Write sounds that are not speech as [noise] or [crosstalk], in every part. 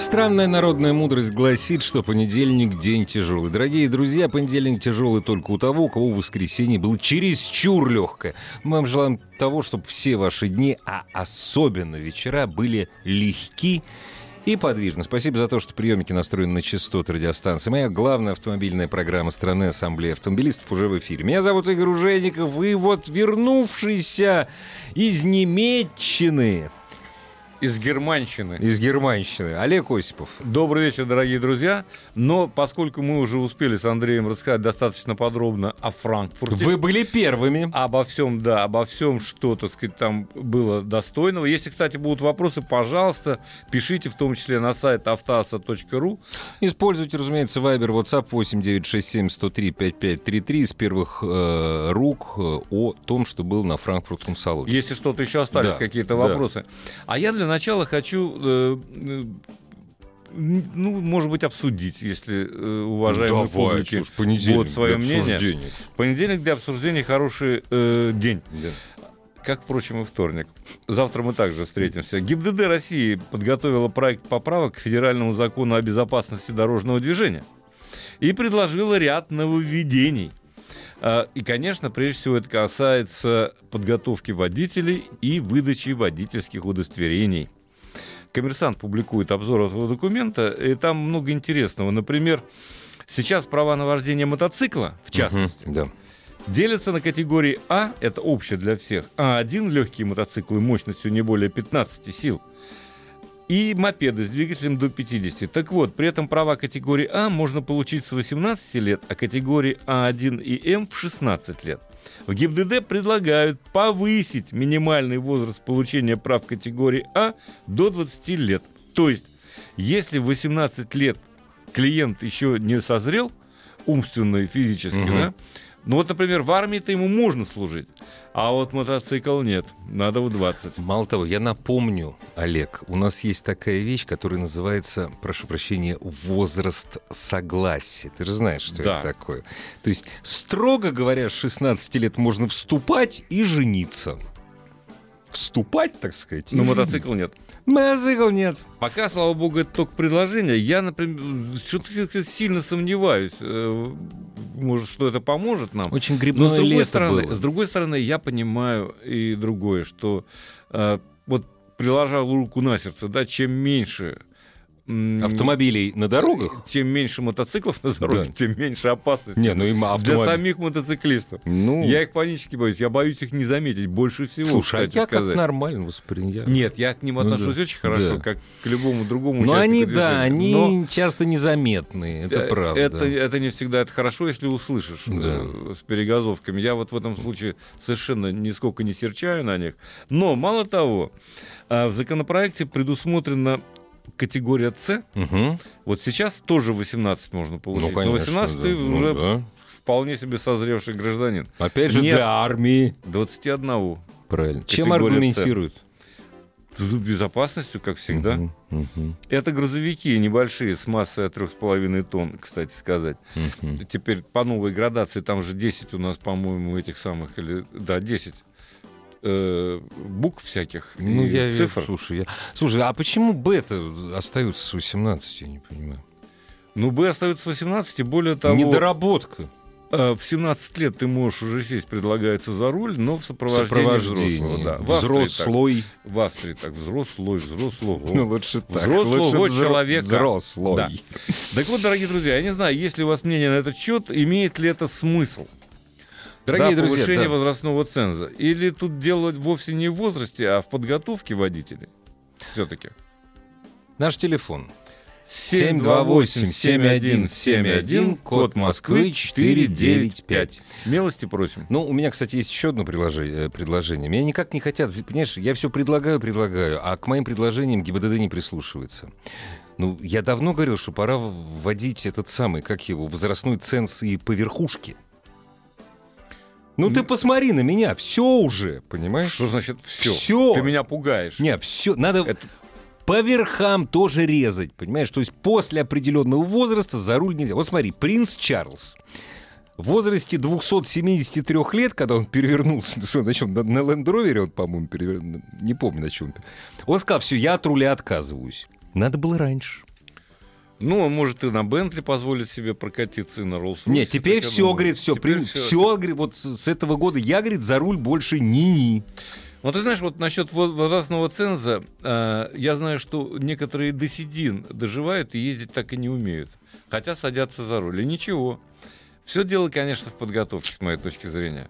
Странная народная мудрость гласит, что понедельник – день тяжелый. Дорогие друзья, понедельник тяжелый только у того, у кого воскресенье было чересчур легкое. Мы вам желаем того, чтобы все ваши дни, а особенно вечера, были легки и подвижны. Спасибо за то, что приемники настроены на частоты радиостанции. Моя главная автомобильная программа страны Ассамблеи автомобилистов уже в эфире. Меня зовут Игорь Ужеников, и вот вернувшийся из Немеччины из Германщины. Из Германщины. Олег Осипов. Добрый вечер, дорогие друзья. Но поскольку мы уже успели с Андреем рассказать достаточно подробно о Франкфурте. Вы были первыми. Обо всем, да, обо всем, что, так сказать, там было достойного. Если, кстати, будут вопросы, пожалуйста, пишите, в том числе на сайт автоаса.ру. Используйте, разумеется, Viber, WhatsApp 8967 103 5533 из первых э, рук э, о том, что был на франкфуртском салоне. Если что-то еще остались, Да, какие-то да. вопросы. А я для начала хочу, э, э, ну, может быть, обсудить, если э, уважаемые публики слушай, понедельник будут свое для мнение. обсуждения. Понедельник для обсуждения хороший э, день. Да. Как, впрочем, и вторник. Завтра мы также встретимся. ГИБДД России подготовила проект поправок к федеральному закону о безопасности дорожного движения и предложила ряд нововведений. А, И, конечно, прежде всего это касается подготовки водителей и выдачи водительских удостоверений. Коммерсант публикует обзор этого документа, и там много интересного. Например, сейчас права на вождение мотоцикла, в частности, Мгм, да. делятся на категории А, это общее для всех, А1 легкие мотоциклы мощностью не более 15 сил, и мопеды с двигателем до 50. Так вот, при этом права категории А можно получить с 18 лет, а категории А1 и М в 16 лет. В ГИБДД предлагают повысить минимальный возраст получения прав категории А до 20 лет. То есть, если в 18 лет клиент еще не созрел умственно и физически, Мгм. да, ну вот, например, в армии-то ему можно служить, а вот мотоцикл нет, надо в 20. Мало того, я напомню, Олег, у нас есть такая вещь, которая называется, прошу прощения, возраст согласия. Ты же знаешь, что Да. это такое. То есть, строго говоря, с 16 лет можно вступать и жениться. Вступать, так сказать? Но мотоцикл нет. Мотоцикл нет. Пока, слава богу, это только предложение. Я, например, что-то сильно сомневаюсь, э, может, что это поможет нам. Очень Но грибное с другой лето стороны, было. с другой стороны, я понимаю и другое, что э, вот приложа руку на сердце, да, чем меньше Автомобилей на дорогах? чем меньше мотоциклов на дороге, Да. тем меньше опасности Не, ну и для автомобиль. самих мотоциклистов. Ну, Я их панически боюсь. Я боюсь их не заметить больше всего. слушай, а кстати я сказать. как нормально воспринял. Нет, я к ним Ну отношусь да. очень хорошо, Да. как к любому другому Ну, участнику они, движения. да, они Но часто незаметные, это э, правда. Это, это не всегда это хорошо, если услышишь Да. э, с перегазовками. Я вот в этом случае совершенно нисколько не серчаю на них. Но, мало того, э, в законопроекте предусмотрена категория С. Мгм. Вот сейчас тоже 18 можно получить. Ну, конечно, Но 18 да. ты Ну, уже да. вполне себе созревший гражданин. Опять же, Нет. для армии. 21. Правильно. Чем аргументируют? Тут Безопасностью, как всегда. Мгм, мгм, Это грузовики небольшие с массой от 3,5 тонн, кстати сказать. мгм. Теперь по новой градации, там же 10 у нас, по-моему, этих самых, или, да, 10 э, букв всяких Ну, и я цифр. Слушай, я... слушай, а почему бета остаются с 18, я не понимаю? Ну, Б остается 18, и более того, Недоработка. э, в 17 лет ты можешь уже сесть, предлагается за руль, но в сопровождении, Сопровождение. взрослого. Да. В так. В Австрии так, взрослый, взрослого. [laughs] Ну, лучше так. Взрослого Лучше человека. Взрослый. Да. Так вот, дорогие друзья, я не знаю, есть ли у вас мнение на этот счет, имеет ли это смысл? Дорогие да, друзья, повышение да. возрастного ценза. Или тут дело вовсе не в возрасте, а в подготовке водителей? Все-таки. наш телефон 728-7171, код Москвы 495. Милости просим. Ну, у меня, кстати, есть еще одно предложение. предложение. Меня никак не хотят, понимаешь, я все предлагаю, предлагаю, а к моим предложениям ГИБДД не прислушивается. Ну, я давно говорил, что пора вводить этот самый, как его, возрастной ценз и по верхушке. Ну ты посмотри на меня, все уже, понимаешь? Что значит все? Все. Ты меня пугаешь. Не, все, надо Это- по верхам тоже резать, понимаешь? То есть после определенного возраста за руль нельзя. Вот смотри, принц Чарльз. В возрасте 273 лет, когда он перевернулся, [laughs] на чем, на, на Land он, по-моему, перевернулся, не помню на чем. Он сказал, все, я от руля отказываюсь. Надо было раньше. Ну, он может и на Бентли позволить себе прокатиться, и на роллс Нет, теперь все, говорит, все, Теперь все, всё. говорит, вот с, с этого года я, говорит, за руль больше ни-ни. Ну, ты знаешь, вот насчет во- возрастного ценза, э, я знаю, что некоторые до седин доживают и ездить так и не умеют. Хотя садятся за руль. И ничего. Все дело, конечно, в подготовке, с моей точки зрения.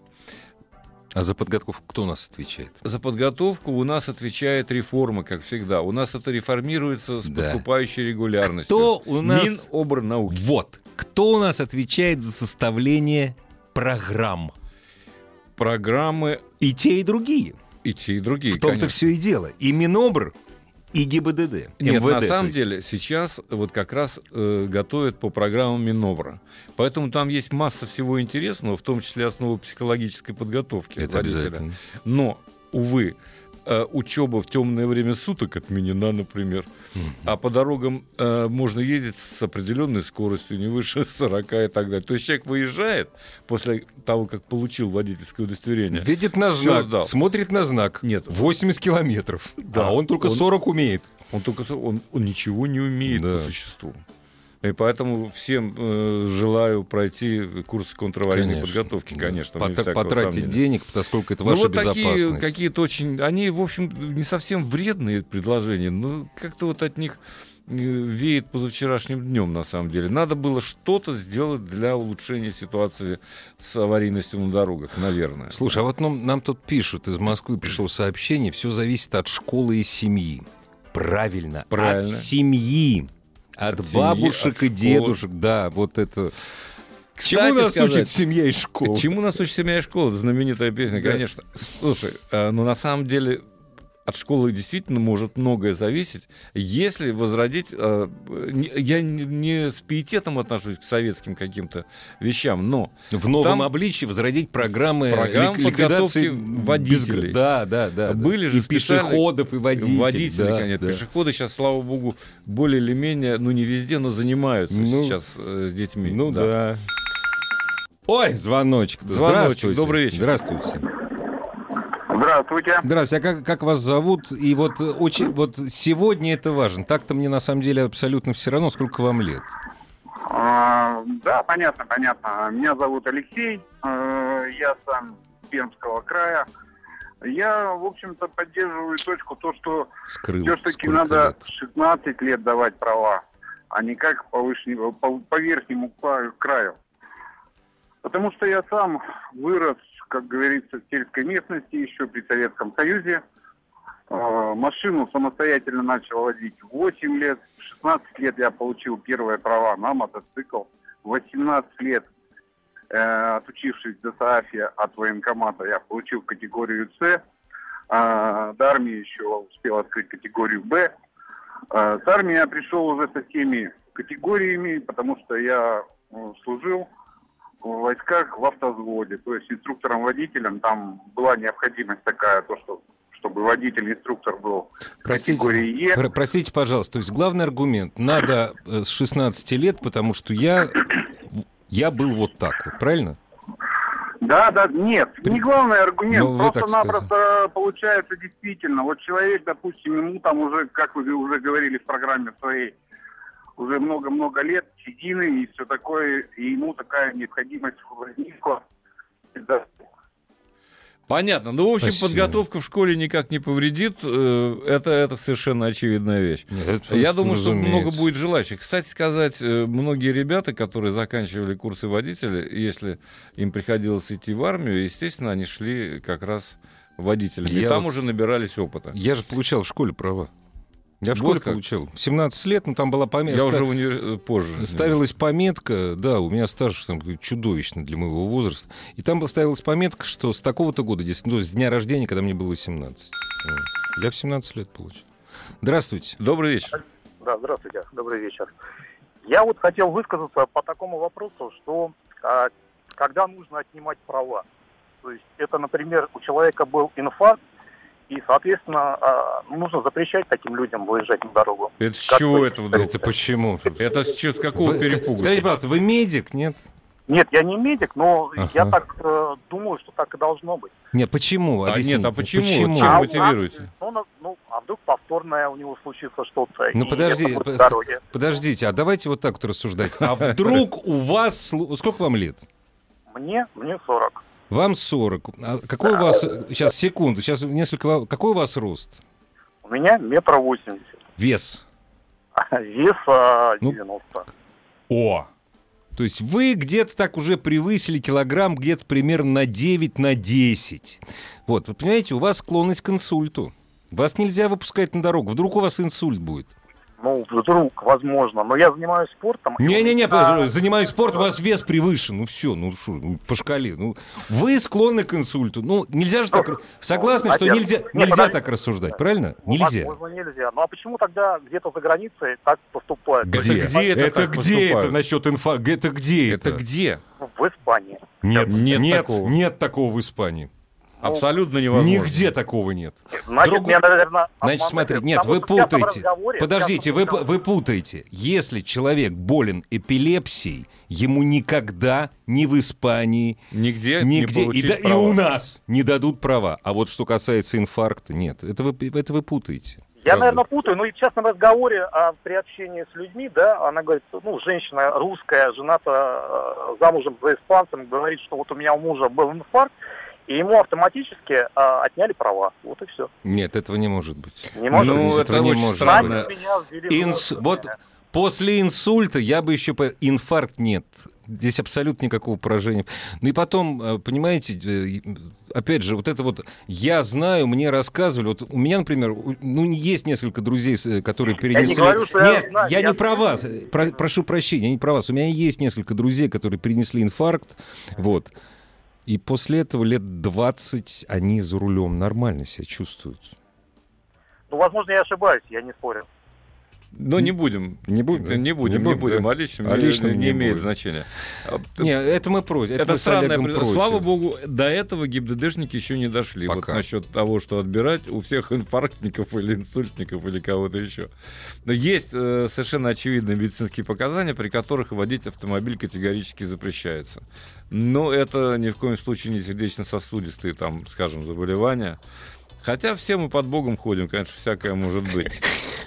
А за подготовку кто у нас отвечает? За подготовку у нас отвечает реформа, как всегда. У нас это реформируется с Да. подкупающей регулярностью. Кто у нас- Минобрнауки. Вот. Кто у нас отвечает за составление программ? Программы И те, и другие. и те, и другие, в том-то конечно. все и дело. И Минобр, и ГИБДД. Нет, МВД, на самом деле сейчас вот как раз э, готовят по программам Минобра. Поэтому там есть масса всего интересного, в том числе основы психологической подготовки Это водителя. обязательно. Но, увы, э, учеба в темное время суток отменена, например. А по дорогам э, можно ездить с определенной скоростью, не выше [laughs] 40 и так далее. То есть человек выезжает после того, как получил водительское удостоверение. Видит на знак, сдал. смотрит на знак. Нет. 80 километров. Да. А он только Он- 40 умеет. Он только он, он ничего не умеет Да. по существу. И поэтому всем э, желаю пройти курс контраварийной Конечно, подготовки, конечно. Пот- потратить сомнения. денег, поскольку это Ну, ваша вот такие безопасность. какие-то очень... Они, в общем, не совсем вредные предложения, но как-то вот от них э, веет позавчерашним днем, на самом деле. Надо было что-то сделать для улучшения ситуации с аварийностью на дорогах, наверное. Слушай, а вот нам, нам тут пишут, из Москвы пришло сообщение, все зависит от школы и семьи. Правильно, Правильно. от семьи. От, От семьи, бабушек от и школы. дедушек, да, вот это. Кстати Чему нас сказать, учит семья и школа? Чему нас учит семья и школа? Знаменитая песня, Да. конечно. Слушай, э, ну на самом деле от школы действительно может многое зависеть, если возродить... э, Я не- не с пиететом отношусь к советским каким-то вещам, но В новом Там- обличии возродить программы Программ лик- ликвидации подготовки водителей. без- Да, да, да. да. Были же и пешеходов, и водителей. водители, да, конечно. да. Пешеходы сейчас, слава богу, более или менее, ну не везде, но занимаются Ну, сейчас э, с детьми. Ну да. Ой, звоночек. Звоночек, Здравствуйте. добрый вечер. Здравствуйте. Здравствуйте. Здравствуйте. А как, как вас зовут? И вот э, очень, вот сегодня это важно. Так-то мне на самом деле абсолютно все равно, сколько вам лет. А, да, понятно, понятно. Меня зовут Алексей. Э, Я сам Пермского края. Я, в общем-то, поддерживаю точку то, что Скрыл. все-таки надо лет. 16 лет давать права, а не как по, вышнему- по, по верхнему краю. Потому что я сам вырос, как говорится, в сельской местности еще при Советском Союзе. Э, Машину самостоятельно начал водить в 8 лет. В 16 лет я получил первые права на мотоцикл. В 18 лет, э, отучившись до СААФИ от военкомата, я получил категорию С. А, до армии еще успел открыть категорию Б. А, С армии я пришел уже со всеми категориями, потому что я э, служил в войсках в автозводе, то есть инструктором-водителем. Там была необходимость такая, то, что, чтобы водитель-инструктор был Простите, категории Е. про- простите, пожалуйста. То есть главный аргумент. Надо э, с 16 лет, потому что я, я был вот так вот, правильно? Да, да, нет, не главный аргумент, Ну, просто-напросто получается действительно, вот человек, допустим, ему там уже, как вы уже говорили в программе своей, уже много-много лет, седины и все такое, и ему такая необходимость возникла. Да. Понятно. Ну, в общем, Спасибо. подготовка в школе никак не повредит. Э, Это, это совершенно очевидная вещь. Нет, это Я думаю, что разумеется. много будет желающих. Кстати сказать, э, многие ребята, которые заканчивали курсы водителя, если им приходилось идти в армию, естественно, они шли как раз водителями. И Я там вот- уже набирались опыта. Я же получал в школе права. Я в школе как. получил. В 17 лет, ну там была пометка. Я уже универ- позже. Ставилась пометка, да, у меня стаж там, чудовищный для моего возраста. И там ставилась пометка, что с такого-то года, дес- ну, с дня рождения, когда мне было 18. Вот. Я в 17 лет получил. Здравствуйте. Добрый вечер. Да, здравствуйте, добрый вечер. Я вот хотел высказаться по такому вопросу, что а, когда нужно отнимать права. То есть это, например, у человека был инфаркт, и, соответственно, а, нужно запрещать таким людям выезжать на дорогу. Это с чего вы это вдруг? Это почему? Это с с какого Вы перепугу? Скажите, пожалуйста, вы медик, нет? Нет, я не медик, но Ага. я так э, думаю, что так и должно быть. Нет, почему? А нет, а почему? Почему? Чем А мотивируете? нас, Ну, ну, а вдруг повторное у него случится что-то. Ну, подожди, это будет по- здоровье. Подождите, а давайте вот так вот рассуждать. А вдруг у вас... Сколько вам лет? Мне, мне 40. Вам 40. А какой у вас... Сейчас, секунду. Сейчас несколько... Какой у вас рост? У меня метр восемьдесят. Вес? [laughs] Вес а, Ну, 90. О! То есть вы где-то так уже превысили килограмм где-то примерно на 9, на 10. Вот, вы понимаете, у вас склонность к инсульту. Вас нельзя выпускать на дорогу. Вдруг у вас инсульт будет. Ну, вдруг, возможно. Но я занимаюсь спортом. Не-не-не, подожди, занимаюсь спортом, у вас вес превышен. Ну все, ну шо, ну, по шкале. Ну, вы склонны к инсульту. Ну, нельзя же так... Согласны, что Наверное. нельзя, Нет, нельзя подожди. так рассуждать, правильно? Ну, Нельзя. Возможно, нельзя. Ну а почему тогда где-то за границей так поступают? Где? Это где это это так где поступают? это насчет инфа? Это где это? Это где? В Испании. Нет, Нет нет, такого. нет такого в Испании. Абсолютно невозможно. Нигде такого нет. Значит, Друг- меня, наверное, Значит, смотри, нет, потому вы путаете. Подождите, вы, вы путаете. Если человек болен эпилепсией, ему никогда ни в Испании, Нигде, не нигде, и, да- и права. у нас не дадут права. А вот что касается инфаркта, нет, это вы, это вы путаете. Я, Правда. наверное, путаю, но и в частном разговоре а, при общении с людьми, да, она говорит, ну, женщина русская, жената э, замужем за испанцем, говорит, что вот у меня у мужа был инфаркт, и ему автоматически а, отняли права. Вот и все. Нет, этого не может быть. Не может Ну, быть. этого это не очень может странно. Инс... Вот после инсульта я бы еще... По... Инфаркт нет. Здесь абсолютно никакого поражения. Ну и потом, э, понимаете, э, опять же, вот это вот я знаю, мне рассказывали. Вот у меня, например, ну, есть несколько друзей, э, которые перенесли... говорю, что я Нет, знаю, я я не про вас. э, про- прошу прощения, я не про вас. У меня есть несколько друзей, которые перенесли инфаркт. Вот. И после этого лет 20 они за рулем нормально себя чувствуют. Ну, возможно, я ошибаюсь, я не спорю. Но не будем. Не будем, да? Не будем, Не не будем, будем. да. О личном, О не- личном не, не имеет будет. значения. А, Не, это мы против. Это, Это странное против. Слава богу, до этого ГИБДДшники еще не дошли. Вот Пока. насчет того, что отбирать у всех инфарктников или инсультников или кого-то еще. Но есть э, совершенно очевидные медицинские показания, при которых водить автомобиль категорически запрещается. Но это ни в коем случае не сердечно-сосудистые, там, скажем, заболевания. Хотя все мы под Богом ходим, конечно, всякое может быть.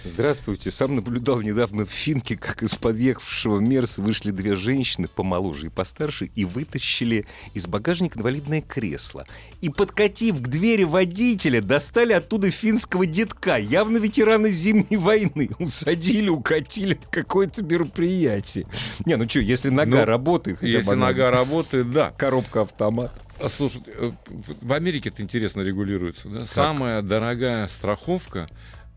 Здравствуйте. Сам наблюдал недавно в Финке, как из подъехавшего Мерса вышли две женщины, помоложе и постарше, и вытащили из багажника инвалидное кресло. И, подкатив к двери водителя, достали оттуда финского детка, явно ветерана Зимней войны. Усадили, укатили на какое-то мероприятие. Не, ну что, если нога Ну, работает, хотя Если бы она- нога работает, да. коробка-автомат. А, Слушай, э, в Америке это интересно регулируется. Да? Самая дорогая страховка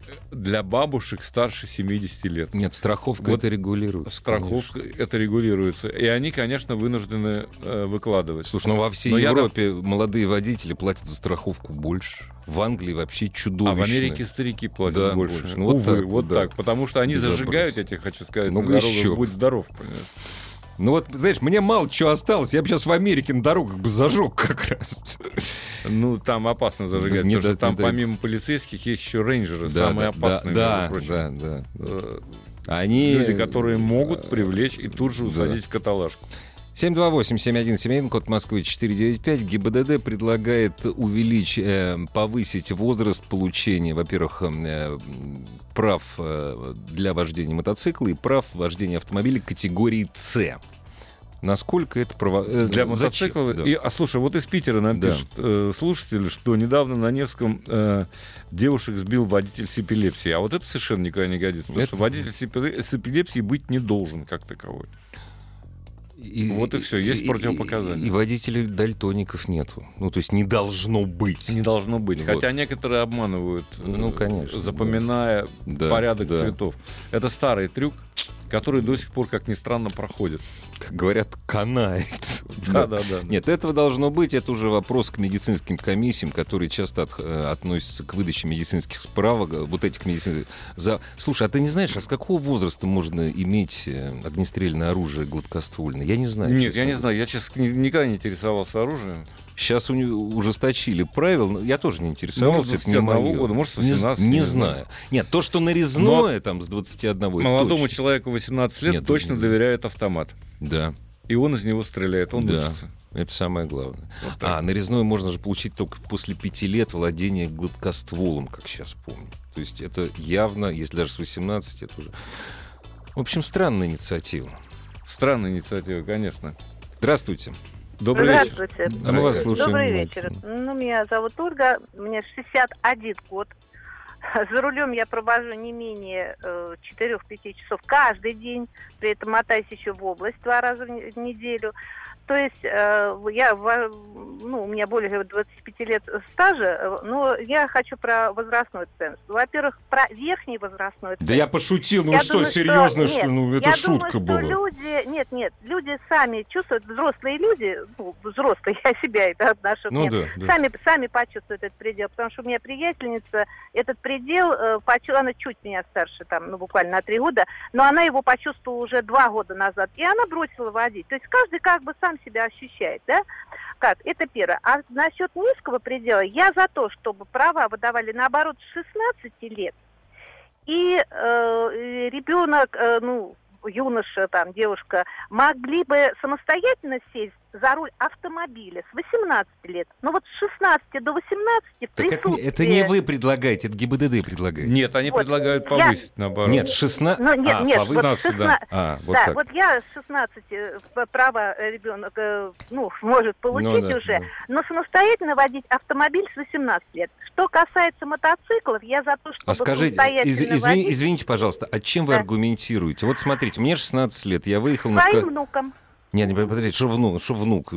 э, для бабушек старше 70 лет. Нет, страховка Вот это регулирует. Страховка это регулируется. И они, конечно, вынуждены э, выкладывать. Слушай, ну во всей Но я Европе молодые водители платят за страховку больше. В Англии вообще чудовищно. А в Америке старики платят Да, больше. больше. Ну, вот Увы, так вот да. так. Потому что они Безобразие. зажигают, я тебе хочу сказать, Ну, на дорогах, будь здоров. понимаешь. Ну вот, знаешь, мне мало чего осталось. Я бы сейчас в Америке на дорогах бы зажег как раз. Ну, там опасно зажигать, Да, не потому что да- там не да. помимо полицейских есть еще рейнджеры, самые опасные, да, между да, прочим. да, да. Э, Они... Люди, которые могут привлечь и тут же да. усадить в каталажку. 728-7171, код Москвы 495. ГИБДД предлагает увеличить, э, повысить возраст получения, во-первых, э, прав э, для вождения мотоцикла и прав вождения автомобиля категории «С». Насколько это право... э, Для мотоциклов. Да. И, а слушай, вот из Питера нам Да. пишет э, слушатель, что недавно на Невском э, девушек сбил водитель с эпилепсией. А вот это совершенно никуда не годится. Потому Это- что водитель с эпилепсией быть не должен как таковой. И, Вот и всё, есть и- противопоказания. И, и водителей дальтоников нету. Ну, то есть не должно быть. Не должно быть. Вот. Хотя некоторые обманывают, э, Ну, конечно, запоминая Да, порядок да. цветов. Это старый трюк, который до сих пор, как ни странно, проходит. Как говорят, канает. Да, да, да. Нет, этого должно быть. Это уже вопрос к медицинским комиссиям, которые часто от- э, относятся к выдаче медицинских справок, э, вот этих медицинских... За... Слушай, а ты не знаешь, а с какого возраста можно иметь э, огнестрельное оружие гладкоствольное? Я не знаю. Нет, честно. я не знаю, я, честно, ни- никогда не интересовался оружием. Сейчас у него ужесточили правила, но я тоже не интересовался, Может, это не 21 моё. года, может, с Не з- 18, не, не знаю. Нет, то, что нарезное там с 21 это Молодому точно. человеку 18 лет Нет, точно не- доверяют автомат. Да, И он из него стреляет, он Да. учится. это самое главное. Вот так. А, нарезной можно же получить только после пяти лет владения гладкостволом, как сейчас помню. То есть это явно, если даже с 18, это уже... В общем, странная инициатива. Странная инициатива, конечно. Здравствуйте. Добрый вечер. Здравствуйте. Мы вас слушаем Добрый вечер. Ну, меня зовут Ольга, мне 61 год. [laughs] За рулем я провожу не менее э, 4-5 часов каждый день, при этом мотаюсь еще в область два раза в неделю. То есть э, я, ну, у меня более 25 лет стажа, э, но я хочу про возрастной ценз. Во-первых, про верхний возрастной ценз. Да я пошутил, ну Я что, думаю, серьезно, что, нет, ну это я шутка думаю, была. что люди, нет, нет, люди сами чувствуют, взрослые люди, ну, взрослые, [laughs] я себя это отношу, Ну мне, да, да. сами, сами почувствуют этот предел, потому что у меня приятельница этот предел, э, она чуть меня старше, там, ну, буквально на три года, но она его почувствовала уже два года назад, и она бросила водить. То есть каждый как бы сам себя ощущает, да? Как? Это первое. А насчет низкого предела, я за то, чтобы права выдавали наоборот с 16 лет, и э, ребенок, э, ну, юноша, там, девушка, могли бы самостоятельно сесть за руль автомобиля с 18 лет. Но вот с 16 до 18 в Так как не- это не присутствии- вы предлагаете, это ГИБДД предлагает. Нет, они Вот, предлагают я- повысить, наоборот. Нет, 16... Ну, нет, а, нет, повысить. вот 16 А, вот да, так. вот я с 16 э, п- право э, ребенок, э, ну, может получить Ну да, уже, да. но самостоятельно водить автомобиль с 18 лет. Что касается мотоциклов, я за то, чтобы А скажите, самостоятельно из- извини- водить извините, пожалуйста, а чем вы Да. аргументируете? Вот смотрите, мне 16 лет, я выехал на... своим внукам. Нет, не, подождите, что внук? Что внук?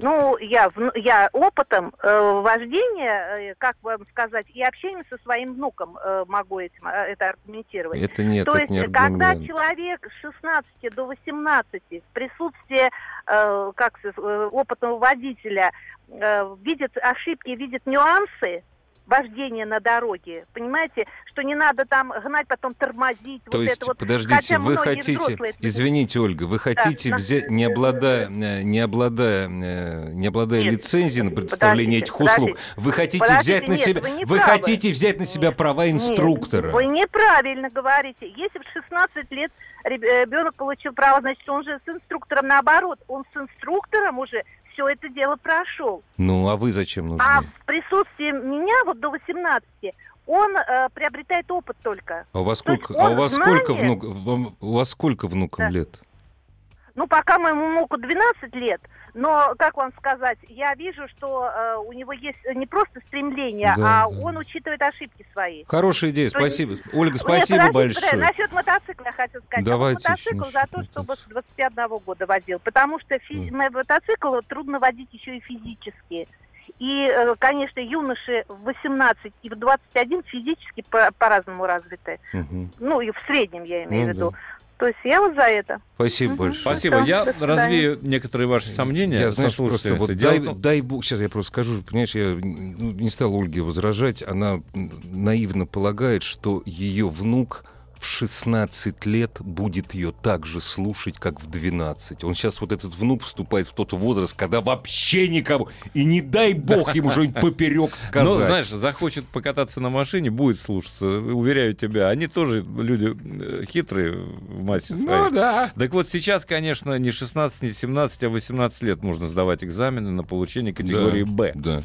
Ну, я, я опытом э, вождения, э, как вам сказать, и общением со своим внуком э, могу этим, э, это аргументировать. Это нет, То это есть, не когда аргумент. человек с 16 до 18 в присутствии э, как э, опытного водителя э, видит ошибки, видит нюансы вождения на дороге, понимаете, что не надо там гнать, потом тормозить. То вот есть, это вот. подождите, Хотя вы хотите, взрослые извините, Ольга, вы хотите на- взять, не обладая, э, не обладая, э, не обладая Нет, лицензией на предоставление подождите, этих услуг, подождите. вы хотите Подождите, взять на нет, себя, вы не вы правы. хотите взять на себя Нет, права Нет, инструктора. вы неправильно говорите. Если в 16 лет ребенок получил право, значит, он же с инструктором наоборот. Он с инструктором уже все это дело прошел. Ну, а вы зачем нужны? А в присутствии меня вот до 18 он э, приобретает опыт только. А у вас то сколько, а у вас сколько знает- внук, у вас сколько внукам Да. лет? Ну, пока моему внуку 12 лет, но, как вам сказать, я вижу, что э, у него есть не просто стремление, Да, а да. он учитывает ошибки свои. Хорошая идея, То есть- спасибо. Ольга, Нет, спасибо подождите, большое. Насчет мотоцикла я хотела сказать. Давайте а мотоцикл за то, чтобы мотоцикла. с 21 года водил. Потому что фи- Мгм. мотоцикл трудно водить еще и физически. И, э, конечно, юноши в 18 и в 21 физически по- по-разному развиты. Мгм. Ну, и в среднем я имею Ну в виду. да. То есть я вот за это. Спасибо большое. Спасибо. Всё, Я развею некоторые ваши сомнения. Я, знаешь, просто вот дай, дай бог, сейчас я просто скажу, понимаешь, я ну, не стал Ольге возражать, она наивно полагает, что ее внук в 16 лет будет ее так же слушать, как в 12. Он сейчас, вот этот внук, вступает в тот возраст, когда вообще никого, и не дай бог ему что-нибудь поперек сказать. Ну, знаешь, захочет покататься на машине, будет слушаться, уверяю тебя. Они тоже люди э, хитрые в массе своей. Ну да. Так вот, сейчас, конечно, не 16, не 17, а 18 лет можно сдавать экзамены на получение категории «Б». Да.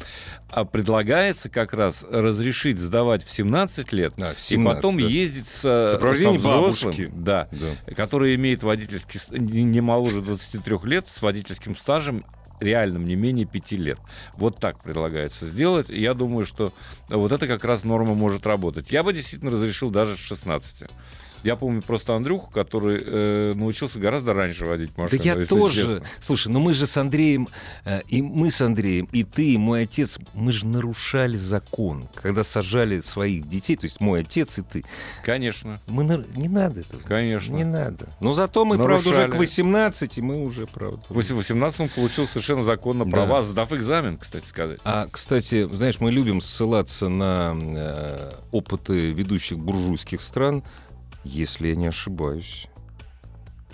А предлагается как раз разрешить сдавать в 17 лет Да, в и 17, потом да. ездить с, Взрослым, бабушки. да, Да. который имеет водительский, не моложе 23 лет, с водительским стажем реальным не менее 5 лет. Вот так предлагается сделать. И я думаю, что вот это как раз норма может работать. Я бы действительно разрешил даже с 16. Я помню просто Андрюху, который э, научился гораздо раньше водить машину. Да я тоже. честно. Слушай, ну мы же с Андреем, э, и мы с Андреем, и ты, и мой отец, мы же нарушали закон, когда сажали своих детей, то есть мой отец и ты. Конечно, Мы нар- не надо этого. конечно. Не надо. Но зато мы, правда, уже Нарушали. к 18, и мы уже, правда. В 18 он получил совершенно законно Да. права, сдав экзамен, кстати сказать. А, кстати, знаешь, мы любим ссылаться на э, опыты ведущих буржуйских стран, если я не ошибаюсь.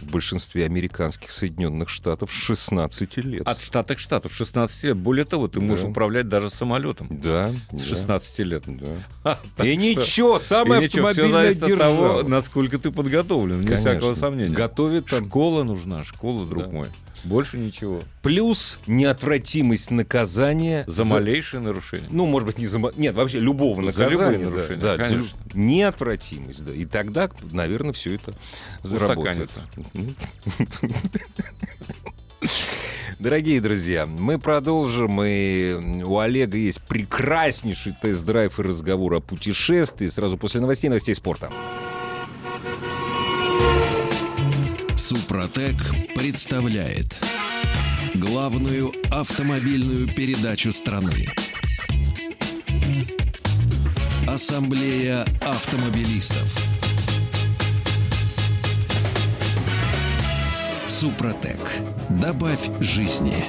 В большинстве американских Соединенных Штатов с 16 лет. От штата к штату, с 16 лет. Более того, ты можешь Да. управлять даже самолетом Да. с да, 16 лет. Да. [laughs] А, И что- ничего, самая И ничего, автомобильная зависит от того, держава. насколько ты подготовлен, Конечно. всякого сомнения. Готовит там. Школа нужна, школа, друг Да. мой. Больше ничего. Плюс неотвратимость наказания За малейшее нарушение. Ну, может быть, не за... Нет, вообще любого За наказания. любые да, нарушения, да, за конечно. Неотвратимость, да. И тогда, наверное, все это заработает. Дорогие друзья, мы продолжим, и у Олега есть прекраснейший тест-драйв и разговор о путешествии сразу после новостей новостей спорта. Супротек представляет главную автомобильную передачу страны. Ассамблея автомобилистов. Супротек. Добавь жизни.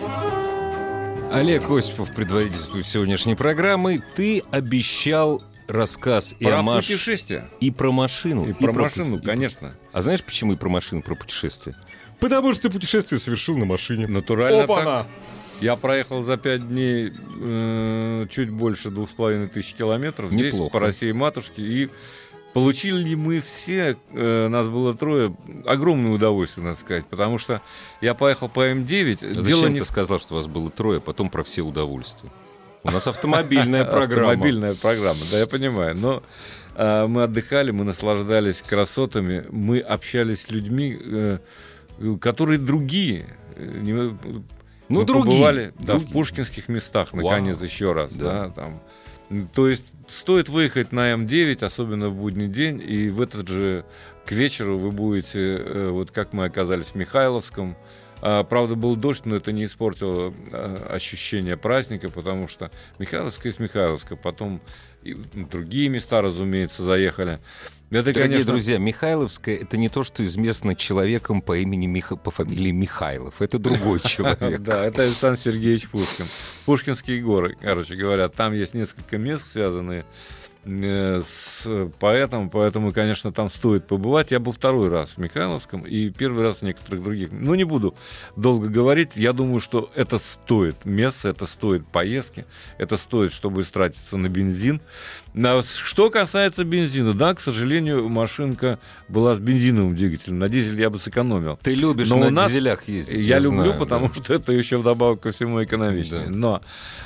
Олег Осипов предводительствует сегодняшней программы. Ты обещал рассказ и о Про Маш- путешествия. и про машину. И про пу- машину, и про- конечно. А знаешь, почему и про машину, про путешествие? Потому что ты путешествие совершил на машине. Натурально так. Опа-на! Я проехал за пять дней э, чуть больше двух с половиной тысяч километров здесь, Неплохо. по России матушке. И получили ли мы все, э, нас было трое, огромное удовольствие, надо сказать. Потому что я поехал по М9. А Дело Зачем не ты сказал, что вас было трое, потом про все удовольствия? У нас автомобильная [laughs] программа. Автомобильная программа, да, я понимаю. Но а, мы отдыхали, мы наслаждались красотами, мы общались с людьми, э, которые другие. э, не- Ну, мы другие. побывали да, в пушкинских местах, Вау. наконец, еще раз. Да. Да. там. То есть стоит выехать на М9, особенно в будний день, и в этот же к вечеру вы будете, э, вот как мы оказались в Михайловском. А, правда, был дождь, но это не испортило а, ощущение праздника, потому что Михайловская из Михайловска, потом и другие места, разумеется, заехали. Это, Дорогие конечно, друзья, Михайловская это не то, что известно человеком по имени Миха... по фамилии Михайлов. Это другой [laughs] человек. Да, это Александр Сергеевич Пушкин. Пушкинские горы, короче говоря. Там есть несколько мест, связанные э, с поэтом, поэтому, конечно, там стоит побывать. Я был второй раз в Михайловском и первый раз в некоторых других. Ну, не буду долго говорить. Я думаю, что это стоит место, это стоит поездки, это стоит, чтобы истратиться на бензин. А Что касается бензина, да, к сожалению, машинка была с бензиновым двигателем. На дизель я бы сэкономил. Ты любишь Но на у нас- дизелях ездить. Я, люблю, знаю, потому да. что это еще вдобавок ко всему экономичнее. Да. Но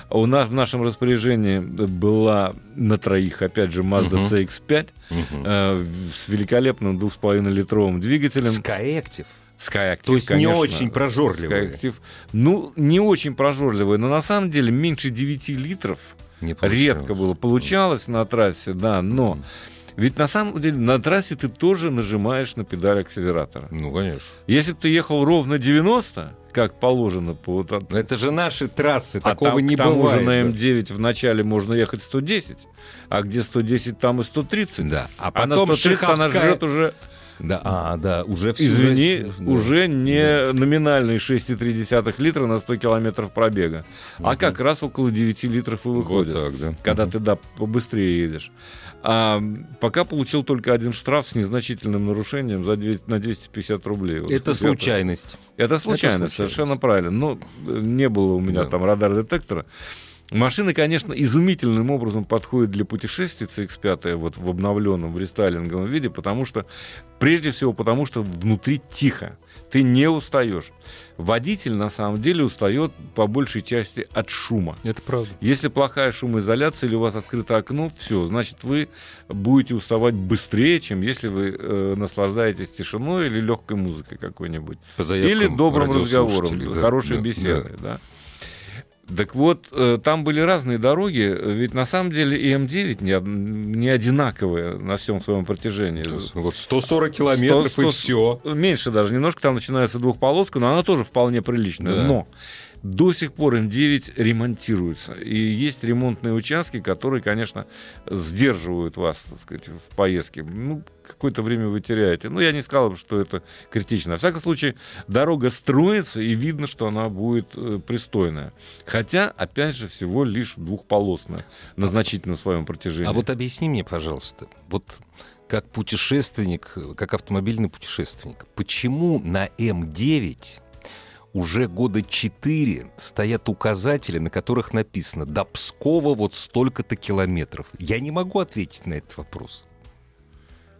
у нас в нашем распоряжении была на троих, опять же, Mazda Мгм. CX-5 Мгм. э, с великолепным 2,5-литровым двигателем. Skyactiv. Skyactiv, То есть не конечно. очень прожорливый. Skyactiv. Ну, не очень прожорливый, но на самом деле меньше 9 литров Не редко было. Получалось на трассе, да, но ведь на самом деле на трассе ты тоже нажимаешь на педаль акселератора. Ну, конечно. Если бы ты ехал ровно 90, как положено по вот Но это же наши трассы, а такого там, не к тому бывает. же на да. М9 в начале можно ехать 110, а где 110, там и 130. Да. А А потом 130 она Шиховская- жрет уже, Да, а, да, уже все. извини, уже не номинальные 6,3 литра на 100 километров пробега, а Мгм. как раз около 9 литров и Вот выходит. так, да. когда Мгм. ты да, побыстрее едешь. А пока получил только один штраф с незначительным нарушением за 200 на 250 рублей. Вот Это случайность. Это случайно, случайно. совершенно правильно. Но э, не было у меня Да. там радар-детектора. Машина, конечно, изумительным образом подходит для путешествий CX-5 вот в обновленном, в рестайлинговом виде, потому что, прежде всего, потому что внутри тихо. Ты не устаешь. Водитель, на самом деле, устает по большей части от шума. Это правда. Если плохая шумоизоляция или у вас открыто окно, все, значит, вы будете уставать быстрее, чем если вы э, наслаждаетесь тишиной или легкой музыкой какой-нибудь. Или добрым разговором, да, хорошей да, беседой. Да. Так вот, э, там были разные дороги, ведь на самом деле и М9 не, од- не одинаковые на всем своем протяжении. Вот 140 километров 100, и все. Меньше даже, немножко там начинается двухполоска, но она тоже вполне приличная. Да. Но до сих пор М9 ремонтируется. И есть ремонтные участки, которые, конечно, сдерживают вас, так сказать, в поездке. Ну, какое-то время вы теряете. Ну, я не сказал бы, что это критично. Во всяком случае, дорога строится, и видно, что она будет э, пристойная. Хотя, опять же, всего лишь двухполосная на значительном своем протяжении. А вот объясни мне, пожалуйста, вот как путешественник, как автомобильный путешественник, почему на М9 уже года 4 стоят указатели, на которых написано «До Пскова вот столько-то километров». Я не могу ответить на этот вопрос.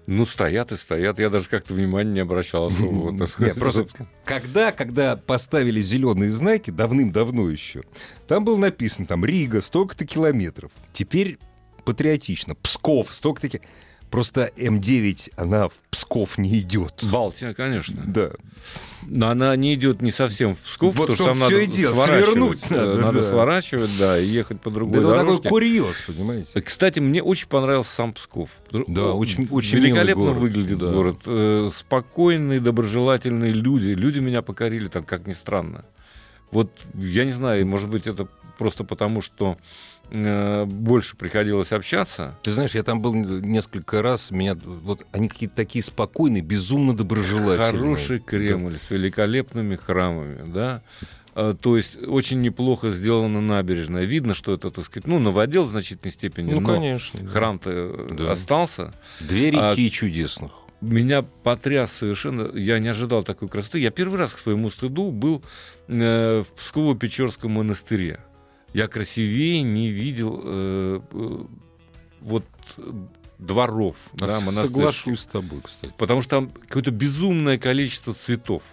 Ну, стоят и стоят. Я даже как-то внимания не обращал особого. Нет, просто [laughs] когда, когда поставили зеленые знаки, давным-давно еще, там было написано, там, Рига, столько-то километров. Теперь патриотично, Псков, столько-то ки- Просто М9, она в Псков не идет. Балтия, конечно. Да. Но она не идет не совсем в Псков, Вот потому что там надо и дело, сворачивать. свернуть Э, надо, Надо да. сворачивать, да, и ехать по Да другой это такой дорожке. курьез, понимаете? Кстати, мне очень понравился сам Псков. Да, О, очень- очень милый великолепно город, выглядит да. город. Э, Спокойные, доброжелательные люди. Люди меня покорили там, как ни странно. Вот я не знаю, может быть, это просто потому, что э, больше приходилось общаться. Ты знаешь, я там был несколько раз, меня вот они какие-то такие спокойные, безумно доброжелательные. Хороший Кремль с великолепными храмами, да. А, То есть очень неплохо сделана набережная. Видно, что это, так сказать, ну, новодел в значительной степени, Ну, но конечно. да. храм-то э, Да. остался. Две А- реки чудесных. Меня потряс совершенно. Я не ожидал такой красоты. Я первый раз к своему стыду был э, в Псково-Печорском монастыре. Я красивее не видел э, э, вот э, дворов да, монастырских. Соглашусь с тобой, кстати. Потому что там какое-то безумное количество цветов.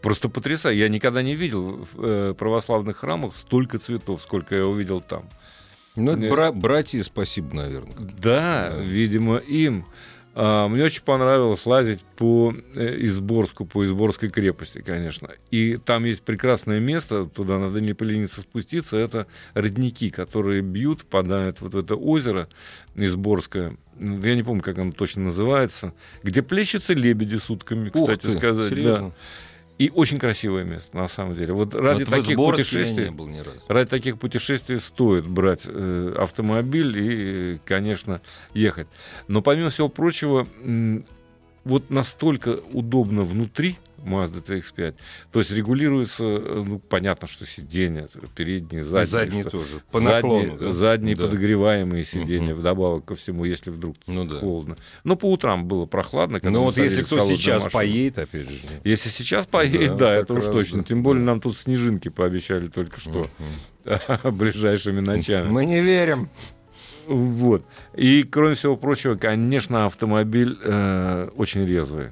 Просто потрясающе. Я никогда не видел в э, православных храмах столько цветов, сколько я увидел там. Ну, это Нет. бра- братья, спасибо, наверное. Да, Да. видимо, им. А, мне очень понравилось лазить по э, Изборску, по Изборской крепости, конечно. И там есть прекрасное место, туда надо не полениться спуститься, это родники, которые бьют, впадают вот в это озеро Изборское. Ну, Я не помню, как оно точно называется, где плещутся лебеди сутками, Ух кстати ты, сказать. да. И очень красивое место, на самом деле. Вот ради Вот таких путешествий... был ни разу. Ради таких путешествий стоит брать э, автомобиль и, конечно, ехать. Но помимо всего прочего, вот настолько удобно внутри Mazda CX-5, то есть регулируется, э, ну, понятно, что сиденья, передние, задние. Задние что- тоже. По задние, наклону, да? задние Да. подогреваемые сиденья, Мгм. вдобавок ко всему, если вдруг Ну да. холодно. Но по утрам было прохладно. когда Ну вот если кто сейчас машину. поедет, опять же. Если сейчас поедет, Да, да, это уж точно. да. Тем более нам тут снежинки пообещали только что Мгм. [laughs] ближайшими ночами. Мы не верим. Вот. И, кроме всего прочего, конечно, автомобиль э, очень резвый.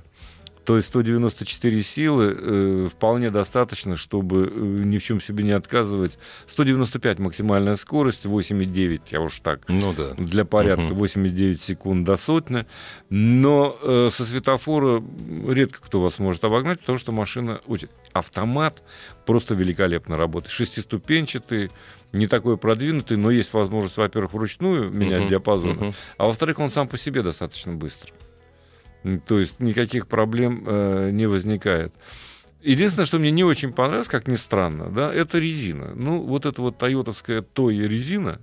То есть 194 силы э, вполне достаточно, чтобы э, ни в чем себе не отказывать. 195 максимальная скорость, 8,9, я уж так Ну да. для порядка Мгм. 8,9 секунд до сотни. Но э, со светофора редко кто вас может обогнать, потому что машина очень... Автомат просто великолепно работает. Шестиступенчатый, не такой продвинутый, но есть возможность, во-первых, вручную менять Мгм. диапазон, Мгм. а во-вторых, он сам по себе достаточно быстро. То есть никаких проблем э, не возникает. Единственное, что мне не очень понравилось, как ни странно, да, это резина. Ну, вот эта вот тойотовская Тоя резина,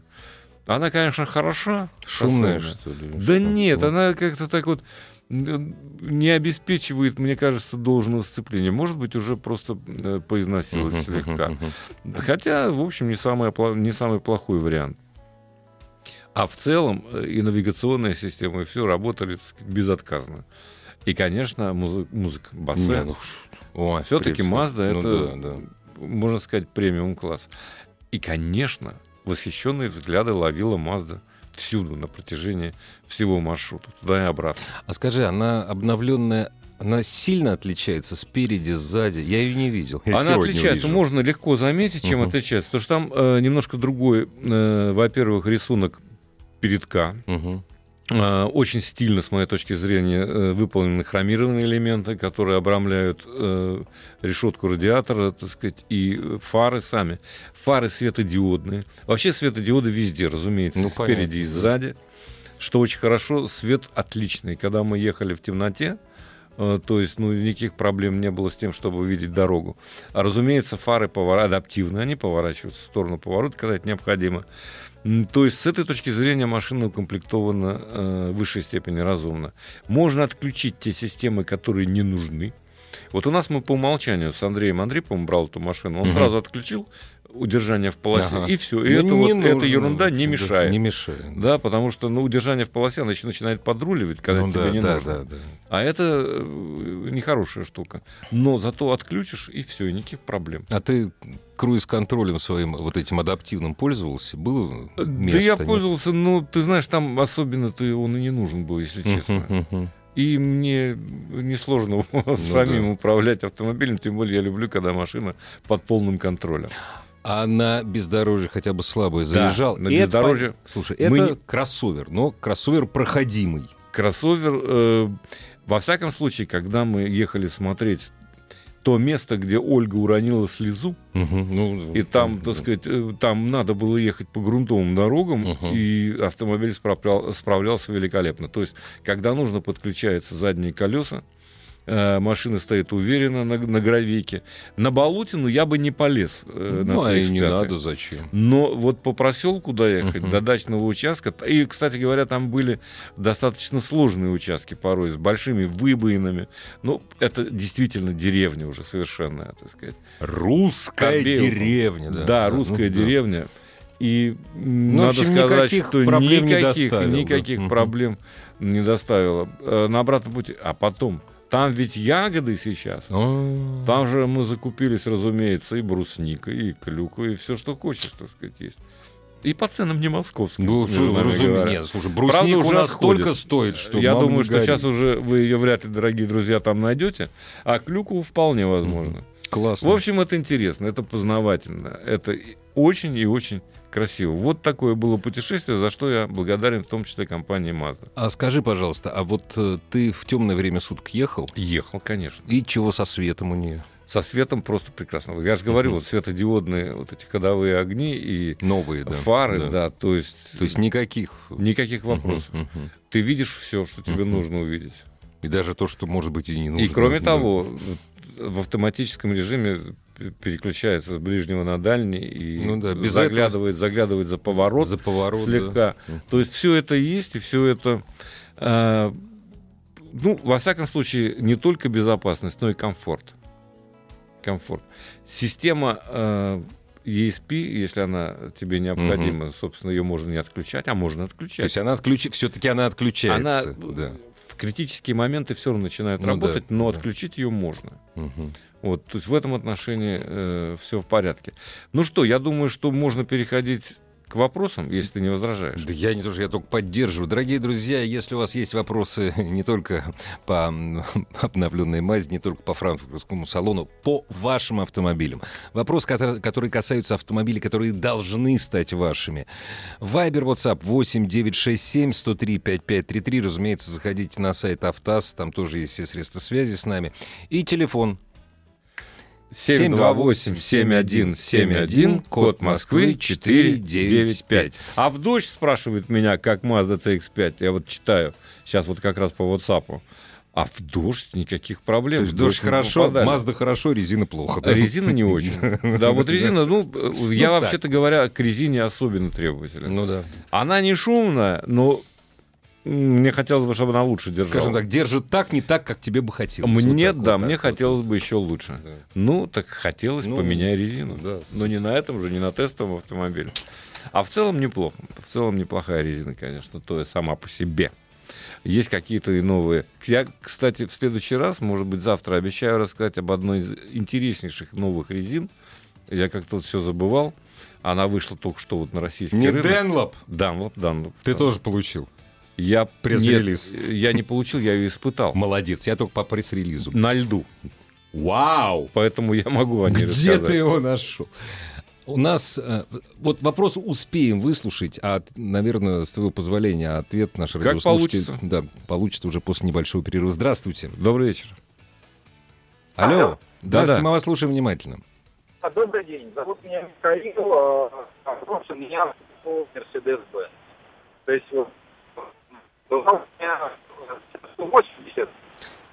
она, конечно, хороша. Шумная, что ли? Да Что? нет, она как-то так вот м, не обеспечивает, мне кажется, должного сцепления. Может быть, уже просто э, поизносилась слегка. Хотя, в общем, не, опла- не самый плохой вариант. А в целом э, и навигационная система, и все работали сказать, безотказно. И, конечно, музы- музыка, Не, бассе. ну ой, Все-таки. Mazda Ну это, да, да. можно сказать, премиум класс. И, конечно, восхищенные взгляды ловила Mazda всюду на протяжении всего маршрута, туда и обратно. А скажи, она обновленная, она сильно отличается спереди, сзади? Я ее не видел. Я Она отличается, увижу. можно легко заметить, чем Мгм. отличается. Потому что там э, немножко другой, э, во-первых, рисунок передка. Э, Очень стильно, с моей точки зрения, э, выполнены хромированные элементы, которые обрамляют э, решетку радиатора, так сказать, и фары сами. Фары светодиодные. Вообще светодиоды везде, разумеется, Ну, спереди понятно, и да. сзади. Что очень хорошо, свет отличный. Когда мы ехали в темноте, то есть, ну, никаких проблем не было с тем, чтобы увидеть дорогу. А, разумеется, фары повора... адаптивные, они поворачиваются в сторону поворота, когда это необходимо. То есть, с этой точки зрения машина укомплектована э, в высшей степени разумно. Можно отключить те системы, которые не нужны. Вот у нас мы по умолчанию с Андреем по-моему, брал эту машину, он Мгм. сразу отключил удержание в полосе, Ага. и все. И Ну, это вот, эта нужно. ерунда не мешает. Не мешает. Да, потому что ну, удержание в полосе, оно еще начинает подруливать, когда Ну тебе да, не да, нужно. да, да. А это э, нехорошая штука. Но зато отключишь, и все, и никаких проблем. А ты круиз-контролем своим вот этим адаптивным пользовался? Было место? да я нет? пользовался, ну, ты знаешь, там особенно-то он и не нужен был, если честно. И мне несложно [laughs] самим да. управлять автомобилем, тем более я люблю, когда машина под полным контролем. А на бездорожье хотя бы слабое Да, заезжал? на Это бездорожье пон- Слушай, мы это кроссовер, но кроссовер проходимый. Кроссовер, э, во всяком случае, когда мы ехали смотреть то место, где Ольга уронила слезу, Мгм, ну, И там, да. так сказать, э, там надо было ехать по грунтовым дорогам, Мгм. и автомобиль справлял- справлялся великолепно. То есть, когда нужно, подключаются задние колеса, машина стоит уверенно на, на гравейке. На болотину я бы не полез. э, на Ну, а и не CX-5. надо, зачем? Но вот по проселку доехать, Мгм. до дачного участка, и, кстати говоря, там были достаточно сложные участки порой, с большими выбоинами. Ну, это действительно деревня уже совершенная, так сказать. Русская Кобелку. деревня, да. Да, Да, русская ну, да. деревня. И м, Ну, надо общем, сказать, никаких что проблем не никаких, доставил, да. никаких Мгм. проблем не доставило. Э, На обратном пути. А потом, там ведь ягоды сейчас. А, Там же мы закупились, разумеется, и брусника, и клюква, и все, что хочешь, так сказать, есть. И по ценам не московским. Ну, между что, нами разуме- говоря. Нет, слушай, Правда, брусника у уже нас отходит. столько стоит, что Я думаю, что горюй. сейчас уже вы ее вряд ли, дорогие друзья, там найдете, а клюкву вполне возможно. Классно. В общем, это интересно, это познавательно, это очень и очень красиво. Вот такое было путешествие, за что я благодарен в том числе компании Mazda. А скажи, пожалуйста, а вот э, ты в темное время суток ехал? Ехал, конечно. И чего со светом у нее? Со светом просто прекрасно. Я же говорю, вот светодиодные вот эти ходовые огни и Новые, да. фары, да. то есть, То есть никаких никаких вопросов. Мгм. Ты видишь все, что тебе Мгм. нужно увидеть. И даже то, что, может быть, и не нужно. И кроме Да. того, в автоматическом режиме переключается с ближнего на дальний и Ну да, без заглядывает, заглядывает за поворот за поворот, да. слегка. Мгм. То есть все это есть, и все это, э, ну, во всяком случае, не только безопасность, но и комфорт. Комфорт. Система э, ESP, если она тебе необходима, собственно, ее можно не отключать, а можно отключать. То есть она отключи... все-таки она она отключается. да. в критические моменты все равно начинает Ну да, работать, но да. отключить ее можно. Мгм. Вот, то есть в этом отношении все в порядке. Ну что, я думаю, что можно переходить к вопросам, если ты не возражаешь. Да я не то, что я только поддерживаю. Дорогие друзья, если у вас есть вопросы [laughs] не только по [laughs] обновленной мази, не только по франкфуртскому салону, по вашим автомобилям. Вопрос, которые касаются автомобилей, которые должны стать вашими. Вайбер, WhatsApp 8 967 103 5533. Разумеется, заходите на сайт Автаз, там тоже есть все средства связи с нами. И телефон 728-7171, код Москвы 495. А в дождь спрашивает меня, как Mazda CX-5. Я вот читаю сейчас вот как раз по WhatsApp. А в дождь никаких проблем. То есть В дождь не хорошо. Мазда хорошо, резина плохо. да? Резина не очень. [laughs] Да, вот резина, ну, [laughs] я Ну, вообще-то говоря, к резине особенно требователен. Ну да. Она не шумная, но мне хотелось бы, чтобы она лучше держала. Скажем так, держит так, не так, как тебе бы хотелось. Мне, Вот так, да, вот мне вот, хотелось вот. бы еще лучше. Да. Ну, так хотелось, Ну, поменяй резину. да. Но не на этом же, не на тестовом автомобиле. А в целом неплохо. В целом неплохая резина, конечно, то есть сама по себе. Есть какие-то и новые. Я, кстати, в следующий раз, может быть, завтра обещаю рассказать об одной из интереснейших новых резин. Я как-то вот все забывал. Она вышла только что вот на российский Не рынок. Денлоп, Данлоп, Данлоп. ты тоже получил. Я Пресс-релиз. Нет, я не получил, я ее испытал. Молодец, я только по пресс-релизу. На льду. Вау! Поэтому я могу о ней Где рассказать. ты его нашел? У нас э, вот вопрос успеем выслушать, а, наверное, с твоего позволения, ответ наш Как радиослушатель получится. Да, получится уже после небольшого перерыва. Здравствуйте. Добрый вечер. Алло. Алло. Здравствуйте, Да-да. мы вас слушаем внимательно. А, Добрый день. Зовут меня Михаил. а, Вопрос у меня по Мерседес-Бенц. То есть вот, была у меня 180.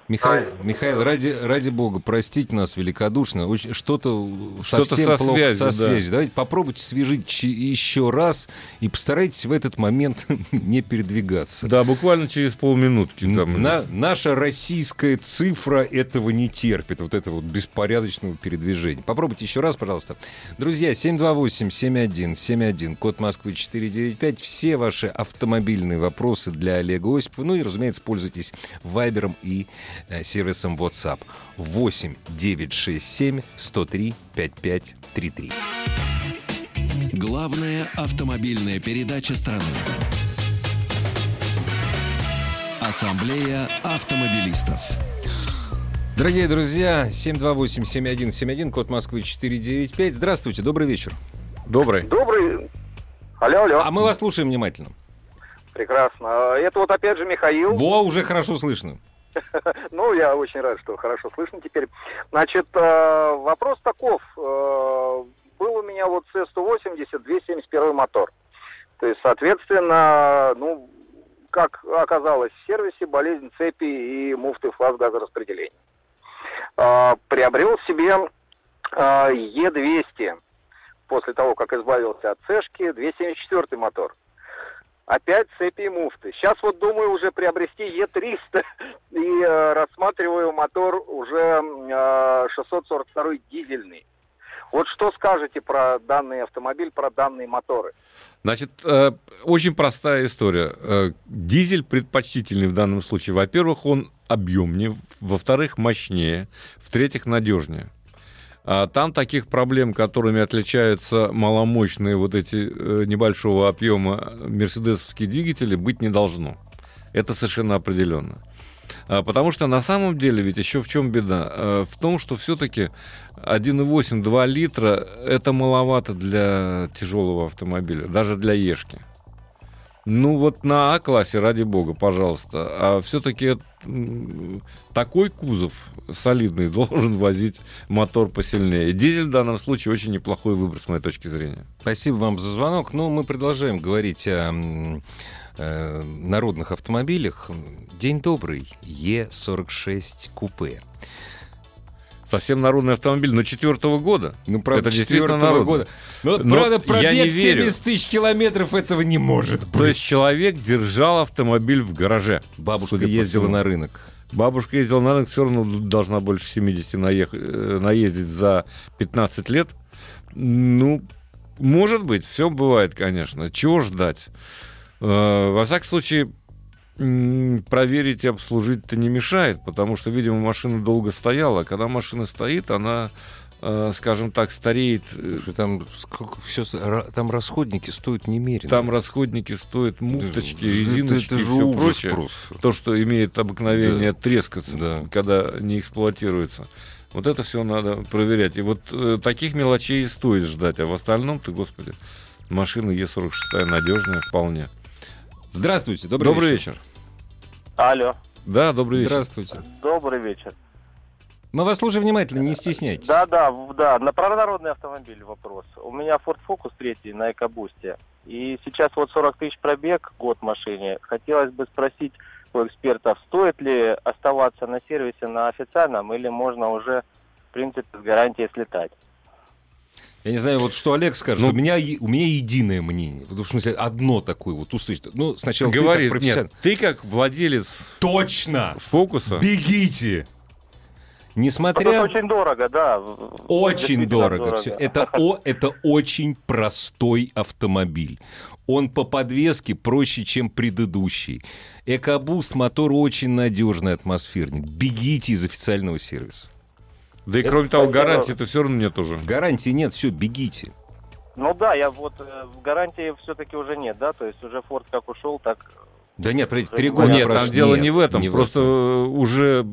Михаил, Михаил, ради, ради бога, простите нас великодушно. Что-то Что-то совсем со плохо связью, со да. связью. Давайте попробуйте свяжить еще раз и постарайтесь в этот момент [laughs] не передвигаться. Да, буквально через полминутки. Там, На- наша российская цифра этого не терпит, вот этого вот беспорядочного передвижения. Попробуйте еще раз, пожалуйста. Друзья, 728-7171, код Москвы 495. Все ваши автомобильные вопросы для Олега Осипова. Ну и, разумеется, пользуйтесь Вайбером и сервисом WhatsApp. 8 967 103 5533. Главная автомобильная передача страны. Ассамблея автомобилистов. Дорогие друзья, 728-7171, код Москвы 495. Здравствуйте, добрый вечер. Добрый. Добрый. Алло, алло. А мы вас слушаем внимательно. Прекрасно. Это вот опять же Михаил. Во, уже хорошо слышно. [laughs] Ну, я очень рад, что хорошо слышно теперь. Значит, э, вопрос таков. Э, Был у меня вот C180, 271 мотор. То есть, соответственно, ну, как оказалось в сервисе, болезнь цепи и муфты фаз газораспределения. Э, Приобрел себе э, Е200 после того, как избавился от цешки, 274 мотор. Опять цепи и муфты. Сейчас вот думаю уже приобрести Е300 [laughs] и э, рассматриваю мотор уже э, 642 дизельный. Вот что скажете про данный автомобиль, про данные моторы? Значит, э, очень простая история. Э, Дизель предпочтительный в данном случае. Во-первых, он объемнее, во-вторых, мощнее, в-третьих, надежнее. А Там таких проблем, которыми отличаются маломощные вот эти э, небольшого объема мерседесовские двигатели, быть не должно. Это совершенно определенно. А, Потому что на самом деле ведь еще в чем беда? Э, В том, что все-таки 1,8-2 литра это маловато для тяжелого автомобиля, даже для Ешки. Ну вот на А-классе, ради бога, пожалуйста. А все-таки такой кузов солидный [laughs] должен возить мотор посильнее. Дизель в данном случае очень неплохой выбор, с моей точки зрения. Спасибо вам за звонок. Ну, мы продолжаем говорить о э, народных автомобилях. День добрый. Е46 купе. Совсем народный автомобиль, но четвертого года. Ну, правда, Это четвертого года. Но, Но правда, пробег не верю. 70 тысяч километров этого не может быть. То есть человек держал автомобиль в гараже. Бабушка ездила на рынок. Бабушка ездила на рынок, все равно должна больше 70 наех- э, наездить за 15 лет. Ну, может быть, все бывает, конечно. Чего ждать? Э, Во всяком случае, проверить и обслужить-то не мешает, потому что, видимо, машина долго стояла. А когда машина стоит, она, э, скажем так, стареет. э, там, сколько, все, там расходники стоят немерено. Там расходники стоят, муфточки, Это- резиночки это и же все прочее. просто. То, что имеет обыкновение трескаться, Да. когда не эксплуатируется. Вот это все надо проверять. И вот э, таких мелочей и стоит ждать. А в остальном-то, господи, машина Е46 надежная вполне. Здравствуйте, добрый, Добрый, вечер. вечер. Алло, Да, добрый вечер. Здравствуйте. добрый вечер. Мы вас слушаем внимательно, не стесняйтесь. Да, да, да, на про народный автомобиль вопрос. У меня Ford Focus 3 на Экобусте. И сейчас вот 40 тысяч пробег, год машине. Хотелось бы спросить у экспертов, стоит ли оставаться на сервисе на официальном или можно уже, в принципе, с гарантией слетать? Я не знаю, вот что Олег скажет. Ну- у, меня, у меня единое мнение. В смысле, одно такое вот услышать. Ну, сначала ты Говорит, как профессионал. нет, ты как владелец Точно! фокуса, Бегите! Несмотря... это очень дорого, да. Очень Действительно дорого, все. Это, о, это очень простой автомобиль. Он по подвеске проще, чем предыдущий. Экобуст мотор очень надежный, атмосферный. Бегите из официального сервиса. Да и кроме того, гарантии-то все равно нет уже. Гарантии нет, все, бегите. Ну да, я вот э, в гарантии все-таки уже нет, да, то есть уже Ford как ушел, так Да нет, три года Нет, прошло. там дело Нет, не в этом. не в просто этом. э, уже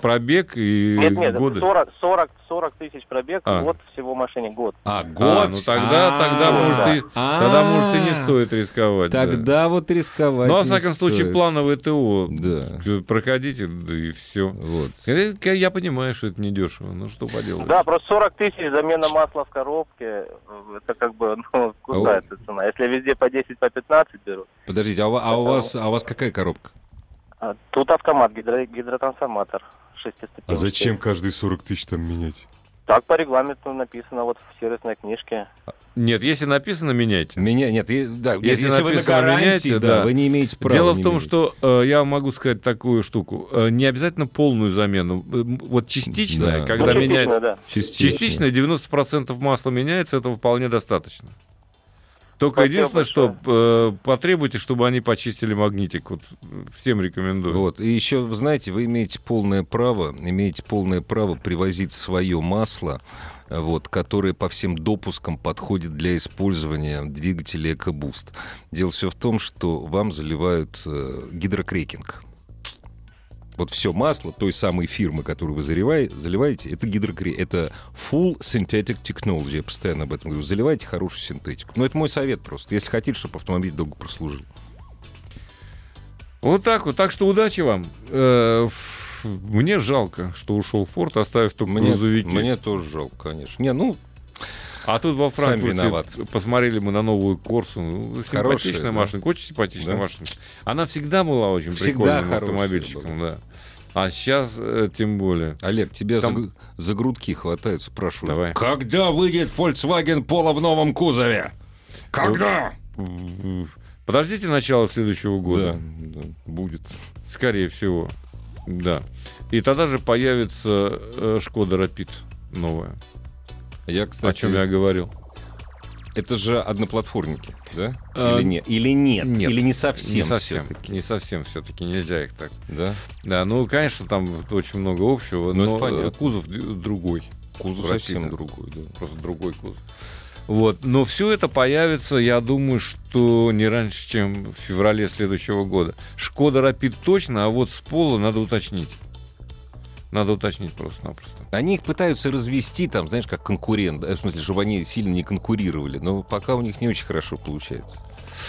пробег и Нет, нет, годы. 40, 40, 40 тысяч пробег, А. год всего машине, год. А, А, год? ну тогда, тогда, А, может, и, а, тогда, может, и не стоит рисковать. да. Тогда вот рисковать Ну, а в не всяком случае, плановое ТО Да. проходите, да и все. Вот. Я понимаю, что это недешево. Ну, что поделать. Да, просто 40 тысяч замена масла в коробке, э, это как бы, [laughs] ну, куда эта цена? Если везде по 10, по 15 берут. Подождите, а, у- а у вас, а у вас какая коробка? А тут автомат, гидро- гидротрансформатор. А зачем каждые 40 тысяч там менять? Так по регламенту написано вот в сервисной книжке. Нет, если написано, меняйте. Меня нет, и- да, Если если, вы на написано гарантии, меняйте, да, да. вы не имеете права. Дело в том, менять. что э, я могу сказать такую штуку. Э, не обязательно полную замену. Э, Вот частичная, Да. когда Ну, меняется... частично, да. частично. Частично 90% масла меняется, этого вполне достаточно. Только Спасибо единственное, что э, потребуйте, чтобы они почистили магнитик. Вот всем рекомендую. Вот. И еще, вы знаете, вы имеете полное право, имеете полное право привозить свое масло, вот, которое по всем допускам подходит для использования двигателя EcoBoost. Дело все в том, что вам заливают э, гидрокрекинг. Вот все масло той самой фирмы, которую вы заливаете, заливаете это гидрокрекинг. Это full synthetic technology. Я постоянно об этом говорю. Заливайте хорошую синтетику. Но это мой совет просто. Если хотите, чтобы автомобиль долго прослужил. Вот так вот. Так что удачи вам. Э, Мне жалко, что ушел Форд, оставив только Мне, грузовики. мне тоже жалко, конечно. Не, ну, А тут во Франкфурте посмотрели мы на новую Корсу. Ну, Хорошая, симпатичная да. машинка, очень симпатичная Да. машинка. Она всегда была очень Всегда прикольным автомобильчиком, да. А сейчас тем более. Олег, тебя Там- за, грудки хватают, спрашивают. Давай. Когда выйдет Volkswagen Polo в новом кузове? Когда? Подождите начало следующего года. Да, да, будет. Скорее всего. Да. И тогда же появится э, Шкода Рапид новая. Я, О кстати, чем я говорил. Это же одноплатформники, да? А, Или нет? Или нет? нет. Или не совсем, не совсем. всё-таки? Не совсем все-таки. Нельзя их так. Да? Да, ну, конечно, там очень много общего, Ну, это но понятно. э, кузов д- другой. Кузов совсем другой, да. Просто другой кузов. Вот. Но все это появится, я думаю, что не раньше, чем в феврале следующего года. Шкода Рапид точно, а вот с Поло надо уточнить. Надо уточнить просто-напросто. Они их пытаются развести, там, знаешь, как конкурент. да, В смысле, чтобы они сильно не конкурировали. Но пока у них не очень хорошо получается.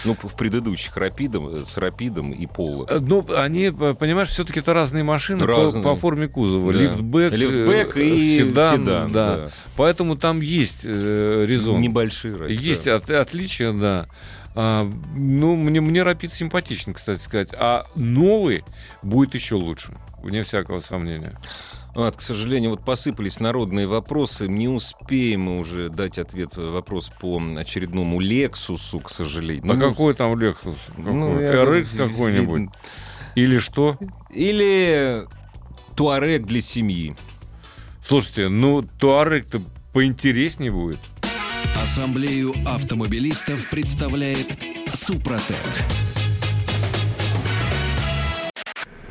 Ну, в предыдущих Рапидом, с Рапидом и Поло. Э, Ну, они, понимаешь, все-таки это разные машины по- Разные. По, форме кузова. Да. Лифтбэк, э, Лифтбэк и седан, седан, да. да. Поэтому там есть э, резон. Небольшие разницы. Есть от- отличия, да. А, ну, мне, мне Рапид симпатичен, кстати сказать. А новый будет еще лучше, вне всякого сомнения. Вот, к сожалению, вот посыпались народные вопросы. Не успеем мы уже дать ответ на вопрос по очередному Лексусу, к сожалению. а Ну, какой там Lexus? Какой? ну, я RX тут какой-нибудь? Или что? Или Туарек для семьи. Слушайте, ну, Туарек-то поинтереснее будет. Ассамблею автомобилистов представляет Супротек.